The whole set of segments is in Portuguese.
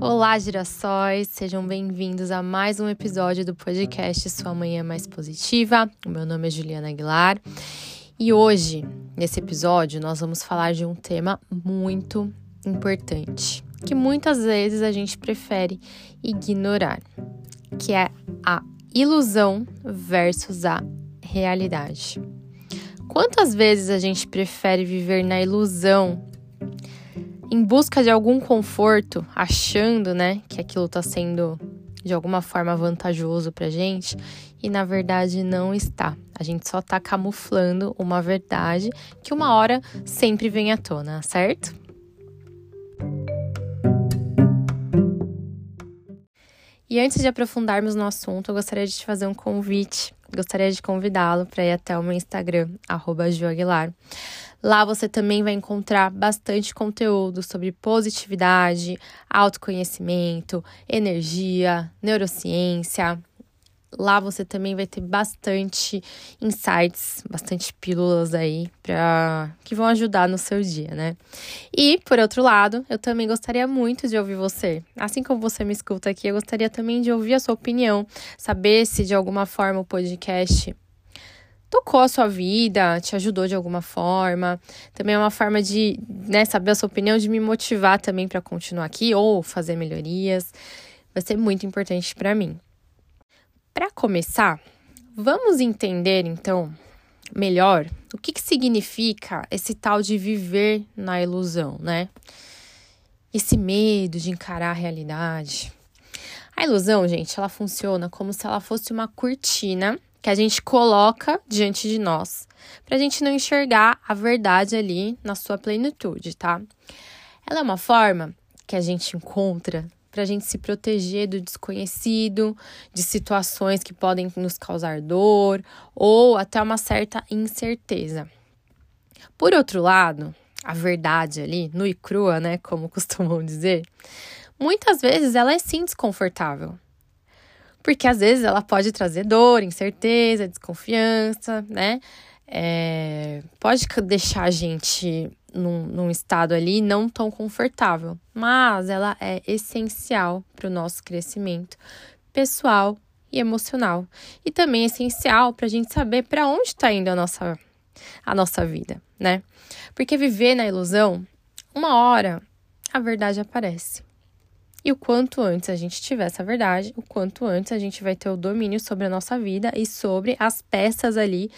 Olá, girassóis! Sejam bem-vindos a mais um episódio do podcast Sua Manhã Mais Positiva. O meu nome é Juliana Aguilar e hoje, nesse episódio, nós vamos falar de um tema muito importante que muitas vezes a gente prefere ignorar, que é a ilusão versus a realidade. Quantas vezes a gente prefere viver na ilusão em busca de algum conforto, achando, né, que aquilo está sendo de alguma forma vantajoso pra gente e na verdade não está. A gente só está camuflando uma verdade que uma hora sempre vem à tona, certo? E antes de aprofundarmos no assunto, eu gostaria de te fazer um convite. Gostaria de convidá-lo para ir até o meu Instagram, @joaguilar. Lá você também vai encontrar bastante conteúdo sobre positividade, autoconhecimento, energia, neurociência. Lá você também vai ter bastante insights, bastante pílulas aí para que vão ajudar no seu dia, né? E por outro lado, eu também gostaria muito de ouvir você. Assim como você me escuta aqui, eu gostaria também de ouvir a sua opinião, saber se de alguma forma o podcast tocou a sua vida, te ajudou de alguma forma. Também é uma forma de né, saber a sua opinião, de me motivar também para continuar aqui ou fazer melhorias. Vai ser muito importante para mim. Para começar, vamos entender então melhor o que, que significa esse tal de viver na ilusão, né? Esse medo de encarar a realidade. A ilusão, gente, ela funciona como se ela fosse uma cortina que a gente coloca diante de nós, para a gente não enxergar a verdade ali na sua plenitude, tá? Ela é uma forma que a gente encontra para a gente se proteger do desconhecido, de situações que podem nos causar dor ou até uma certa incerteza. Por outro lado, a verdade ali, nua e crua, né, como costumam dizer, muitas vezes ela é sim desconfortável porque às vezes ela pode trazer dor, incerteza, desconfiança, né? É, pode deixar a gente num, num, estado ali não tão confortável, mas ela é essencial para o nosso crescimento pessoal e emocional. E também é essencial para a gente saber para onde está indo a nossa, a nossa vida, né? Porque viver na ilusão, uma hora a verdade aparece. E o quanto antes a gente tiver essa verdade, o quanto antes a gente vai ter o domínio sobre a nossa vida e sobre as peças ali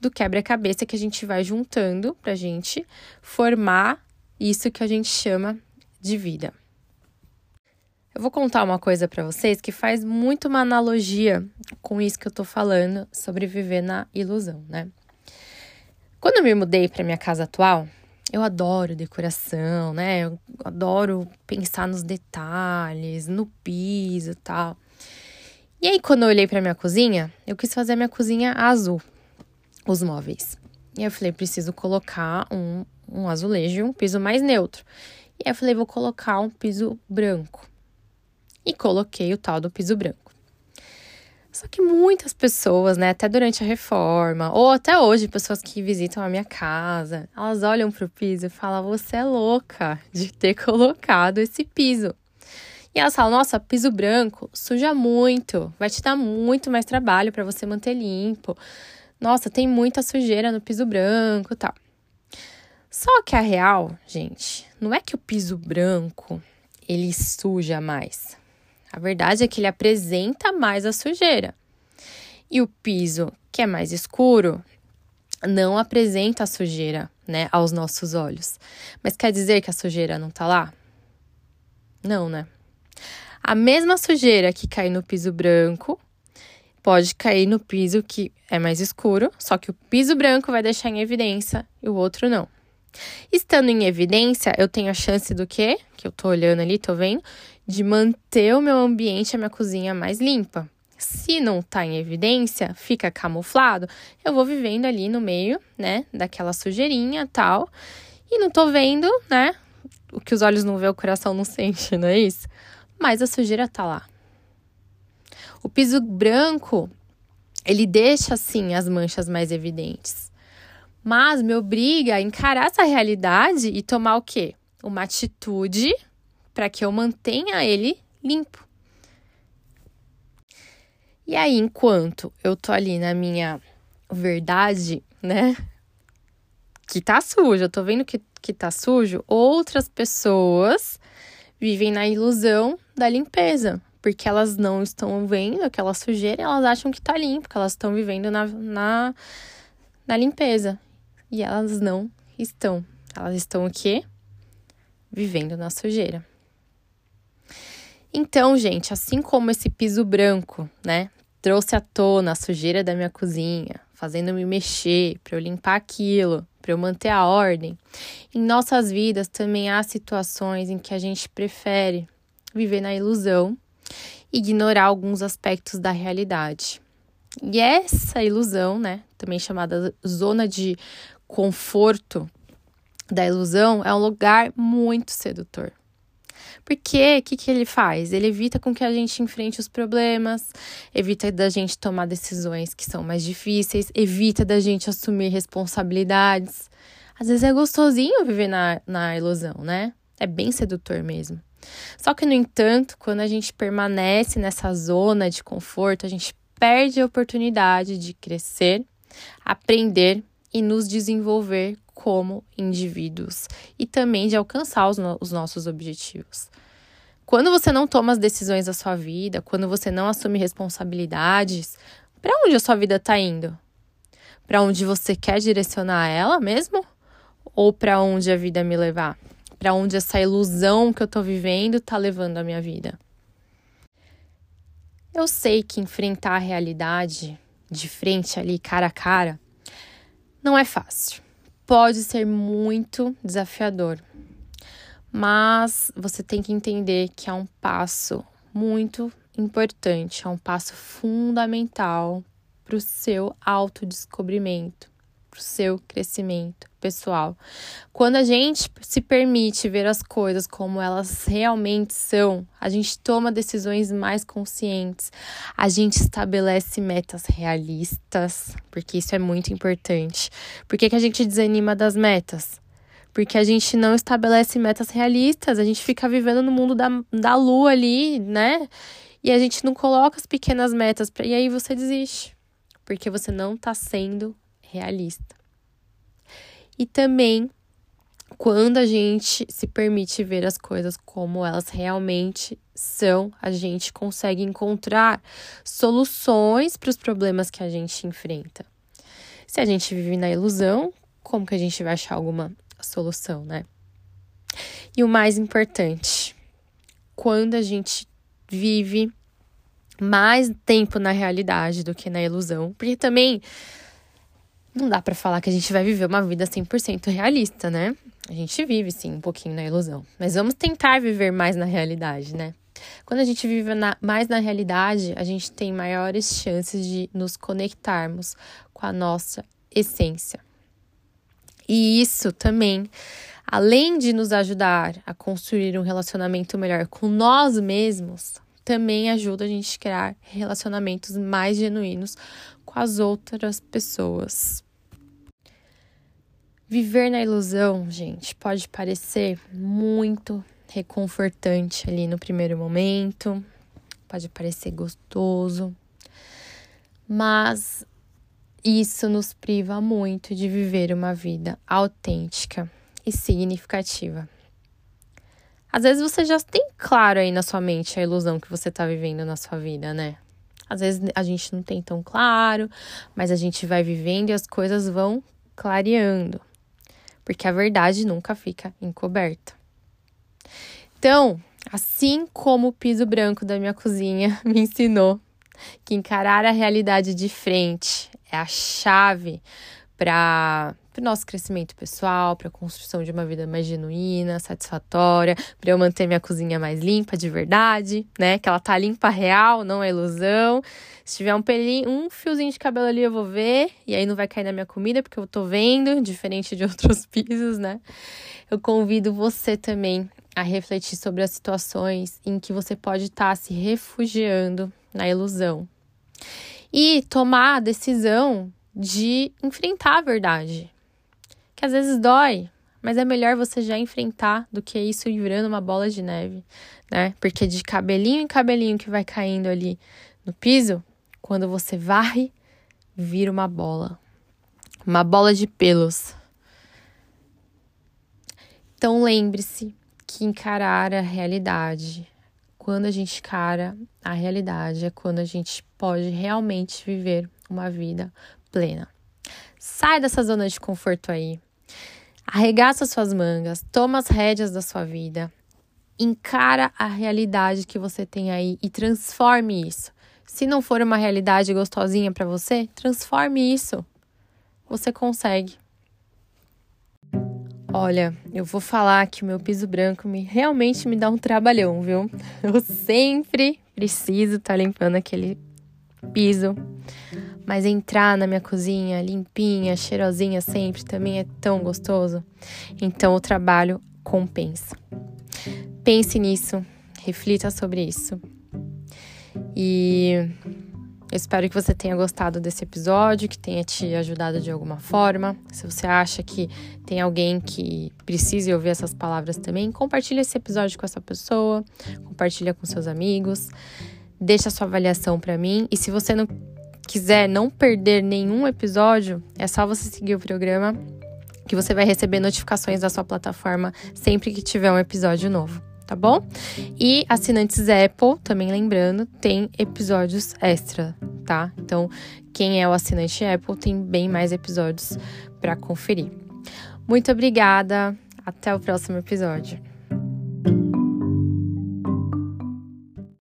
do quebra-cabeça que a gente vai juntando pra gente formar isso que a gente chama de vida. Eu vou contar uma coisa para vocês que faz muito uma analogia com isso que eu tô falando sobre viver na ilusão, né? Quando eu me mudei para minha casa atual, eu adoro decoração, né? Eu adoro pensar nos detalhes, no piso e tal. E aí, quando eu olhei para minha cozinha, eu quis fazer a minha cozinha azul, os móveis. E eu falei, preciso colocar um, um azulejo, um piso mais neutro. E aí eu falei, vou colocar um piso branco. E coloquei o tal do piso branco. Só que muitas pessoas, né, até durante a reforma, ou até hoje, pessoas que visitam a minha casa, elas olham pro piso e falam: Você é louca de ter colocado esse piso. E elas falam: Nossa, piso branco suja muito, vai te dar muito mais trabalho para você manter limpo. Nossa, tem muita sujeira no piso branco tal. Só que a real, gente, não é que o piso branco ele suja mais. A verdade é que ele apresenta mais a sujeira. E o piso, que é mais escuro, não apresenta a sujeira, né, aos nossos olhos. Mas quer dizer que a sujeira não tá lá? Não, né? A mesma sujeira que cai no piso branco pode cair no piso que é mais escuro, só que o piso branco vai deixar em evidência e o outro não. Estando em evidência, eu tenho a chance do quê? Que eu tô olhando ali, tô vendo, de manter o meu ambiente, a minha cozinha mais limpa. Se não tá em evidência, fica camuflado, eu vou vivendo ali no meio, né, daquela sujeirinha tal, e não tô vendo, né, o que os olhos não vê, o coração não sente, não é isso? Mas a sujeira tá lá. O piso branco, ele deixa assim as manchas mais evidentes. Mas me obriga a encarar essa realidade e tomar o quê? Uma atitude para que eu mantenha ele limpo. E aí, enquanto eu tô ali na minha verdade, né? Que tá sujo, eu tô vendo que, que tá sujo, outras pessoas vivem na ilusão da limpeza, porque elas não estão vendo aquela sujeira elas acham que tá limpo, que elas estão vivendo na, na, na limpeza. E elas não estão. Elas estão o quê? Vivendo na sujeira. Então, gente, assim como esse piso branco, né, trouxe à tona a sujeira da minha cozinha, fazendo-me mexer para eu limpar aquilo, para eu manter a ordem. Em nossas vidas também há situações em que a gente prefere viver na ilusão, ignorar alguns aspectos da realidade. E essa ilusão, né, também chamada zona de conforto da ilusão, é um lugar muito sedutor. Porque o que, que ele faz? Ele evita com que a gente enfrente os problemas, evita da gente tomar decisões que são mais difíceis, evita da gente assumir responsabilidades. Às vezes é gostosinho viver na, na ilusão, né? É bem sedutor mesmo. Só que, no entanto, quando a gente permanece nessa zona de conforto, a gente perde a oportunidade de crescer, aprender e nos desenvolver como indivíduos e também de alcançar os, no os nossos objetivos. Quando você não toma as decisões da sua vida, quando você não assume responsabilidades, para onde a sua vida está indo? Para onde você quer direcionar ela mesmo? Ou para onde a vida me levar? Para onde essa ilusão que eu estou vivendo está levando a minha vida? Eu sei que enfrentar a realidade de frente ali, cara a cara, não é fácil pode ser muito desafiador, mas você tem que entender que é um passo muito importante, é um passo fundamental para o seu autodescobrimento, para o seu crescimento pessoal. Quando a gente se permite ver as coisas como elas realmente são, a gente toma decisões mais conscientes, a gente estabelece metas realistas, porque isso é muito importante. Por que, que a gente desanima das metas? Porque a gente não estabelece metas realistas, a gente fica vivendo no mundo da, da lua ali, né? E a gente não coloca as pequenas metas, pra, e aí você desiste, porque você não está sendo realista e também quando a gente se permite ver as coisas como elas realmente são, a gente consegue encontrar soluções para os problemas que a gente enfrenta. Se a gente vive na ilusão, como que a gente vai achar alguma solução, né? E o mais importante, quando a gente vive mais tempo na realidade do que na ilusão, porque também não dá para falar que a gente vai viver uma vida 100% realista, né? A gente vive sim um pouquinho na ilusão, mas vamos tentar viver mais na realidade, né? Quando a gente vive na, mais na realidade, a gente tem maiores chances de nos conectarmos com a nossa essência. E isso também, além de nos ajudar a construir um relacionamento melhor com nós mesmos, também ajuda a gente a criar relacionamentos mais genuínos com as outras pessoas. Viver na ilusão, gente, pode parecer muito reconfortante ali no primeiro momento, pode parecer gostoso, mas isso nos priva muito de viver uma vida autêntica e significativa. Às vezes você já tem claro aí na sua mente a ilusão que você está vivendo na sua vida, né? Às vezes a gente não tem tão claro, mas a gente vai vivendo e as coisas vão clareando porque a verdade nunca fica encoberta. Então, assim como o piso branco da minha cozinha me ensinou que encarar a realidade de frente é a chave para o nosso crescimento pessoal, para a construção de uma vida mais genuína, satisfatória, para eu manter minha cozinha mais limpa de verdade, né? Que ela tá limpa real, não é ilusão. Se tiver um pelinho, um fiozinho de cabelo ali eu vou ver, e aí não vai cair na minha comida porque eu tô vendo, diferente de outros pisos, né? Eu convido você também a refletir sobre as situações em que você pode estar tá se refugiando na ilusão. E tomar a decisão de enfrentar a verdade. Que às vezes dói, Mas é melhor você já enfrentar do que isso ir virando uma bola de neve, né? Porque de cabelinho em cabelinho que vai caindo ali no piso, quando você varre, vira uma bola. Uma bola de pelos. Então lembre-se que encarar a realidade, quando a gente encara a realidade, é quando a gente pode realmente viver uma vida plena. Sai dessa zona de conforto aí. Arregaça suas mangas, toma as rédeas da sua vida, encara a realidade que você tem aí e transforme isso. Se não for uma realidade gostosinha para você, transforme isso. Você consegue. Olha, eu vou falar que o meu piso branco me realmente me dá um trabalhão, viu? Eu sempre preciso estar tá limpando aquele piso. Mas entrar na minha cozinha limpinha, cheirosinha sempre também é tão gostoso. Então o trabalho compensa. Pense nisso, reflita sobre isso. E eu espero que você tenha gostado desse episódio, que tenha te ajudado de alguma forma. Se você acha que tem alguém que precise ouvir essas palavras também, compartilhe esse episódio com essa pessoa, compartilha com seus amigos, deixa sua avaliação para mim. E se você não quiser não perder nenhum episódio, é só você seguir o programa que você vai receber notificações da sua plataforma sempre que tiver um episódio novo, tá bom? E assinantes Apple, também lembrando, tem episódios extra, tá? Então, quem é o assinante Apple tem bem mais episódios para conferir. Muito obrigada, até o próximo episódio.